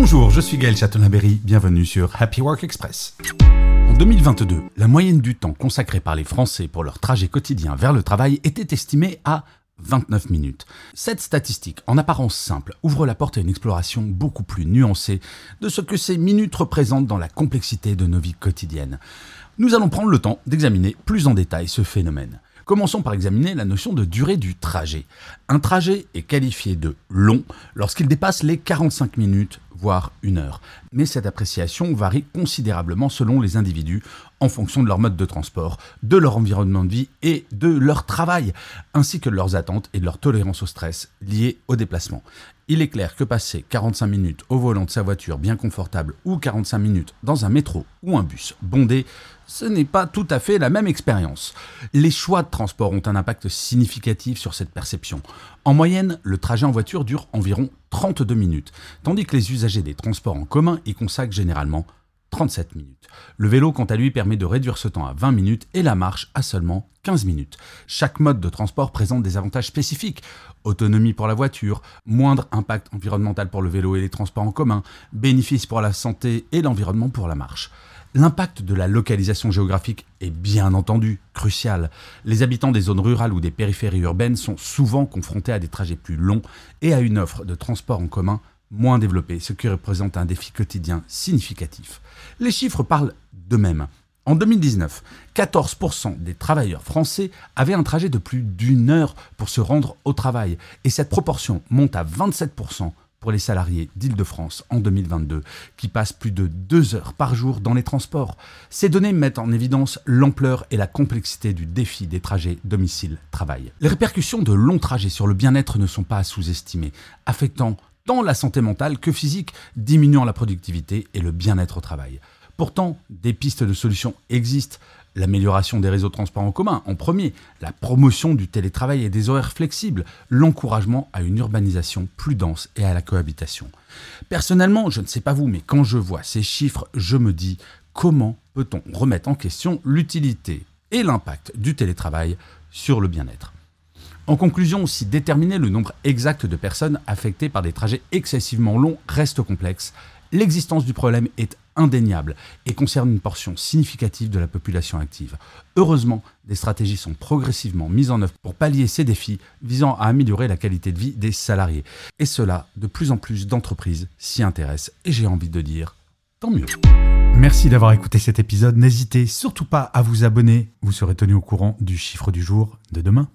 Bonjour, je suis Gaël Chatonaberry, bienvenue sur Happy Work Express. En 2022, la moyenne du temps consacré par les Français pour leur trajet quotidien vers le travail était estimée à 29 minutes. Cette statistique, en apparence simple, ouvre la porte à une exploration beaucoup plus nuancée de ce que ces minutes représentent dans la complexité de nos vies quotidiennes. Nous allons prendre le temps d'examiner plus en détail ce phénomène. Commençons par examiner la notion de durée du trajet. Un trajet est qualifié de long lorsqu'il dépasse les 45 minutes, voire une heure. Mais cette appréciation varie considérablement selon les individus en fonction de leur mode de transport, de leur environnement de vie et de leur travail, ainsi que de leurs attentes et de leur tolérance au stress lié au déplacement. Il est clair que passer 45 minutes au volant de sa voiture bien confortable ou 45 minutes dans un métro ou un bus bondé, ce n'est pas tout à fait la même expérience. Les choix de transport ont un impact significatif sur cette perception. En moyenne, le trajet en voiture dure environ 32 minutes, tandis que les usagers des transports en commun y consacrent généralement 37 minutes. Le vélo, quant à lui, permet de réduire ce temps à 20 minutes et la marche à seulement 15 minutes. Chaque mode de transport présente des avantages spécifiques. Autonomie pour la voiture, moindre impact environnemental pour le vélo et les transports en commun, bénéfices pour la santé et l'environnement pour la marche. L'impact de la localisation géographique est bien entendu crucial. Les habitants des zones rurales ou des périphéries urbaines sont souvent confrontés à des trajets plus longs et à une offre de transport en commun moins développée, ce qui représente un défi quotidien significatif. Les chiffres parlent d'eux-mêmes. En 2019, 14% des travailleurs français avaient un trajet de plus d'une heure pour se rendre au travail, et cette proportion monte à 27% pour les salariés d'Île-de-France en 2022, qui passent plus de deux heures par jour dans les transports. Ces données mettent en évidence l'ampleur et la complexité du défi des trajets domicile-travail. Les répercussions de longs trajets sur le bien-être ne sont pas à sous-estimer, affectant tant la santé mentale que physique, diminuant la productivité et le bien-être au travail. Pourtant, des pistes de solutions existent l'amélioration des réseaux de transport en commun en premier, la promotion du télétravail et des horaires flexibles, l'encouragement à une urbanisation plus dense et à la cohabitation. Personnellement, je ne sais pas vous, mais quand je vois ces chiffres, je me dis comment peut-on remettre en question l'utilité et l'impact du télétravail sur le bien-être? En conclusion, si déterminer le nombre exact de personnes affectées par des trajets excessivement longs reste complexe, l'existence du problème est indéniable et concerne une portion significative de la population active. Heureusement, des stratégies sont progressivement mises en œuvre pour pallier ces défis visant à améliorer la qualité de vie des salariés. Et cela, de plus en plus d'entreprises s'y intéressent et j'ai envie de dire, tant mieux. Merci d'avoir écouté cet épisode. N'hésitez surtout pas à vous abonner. Vous serez tenu au courant du chiffre du jour de demain.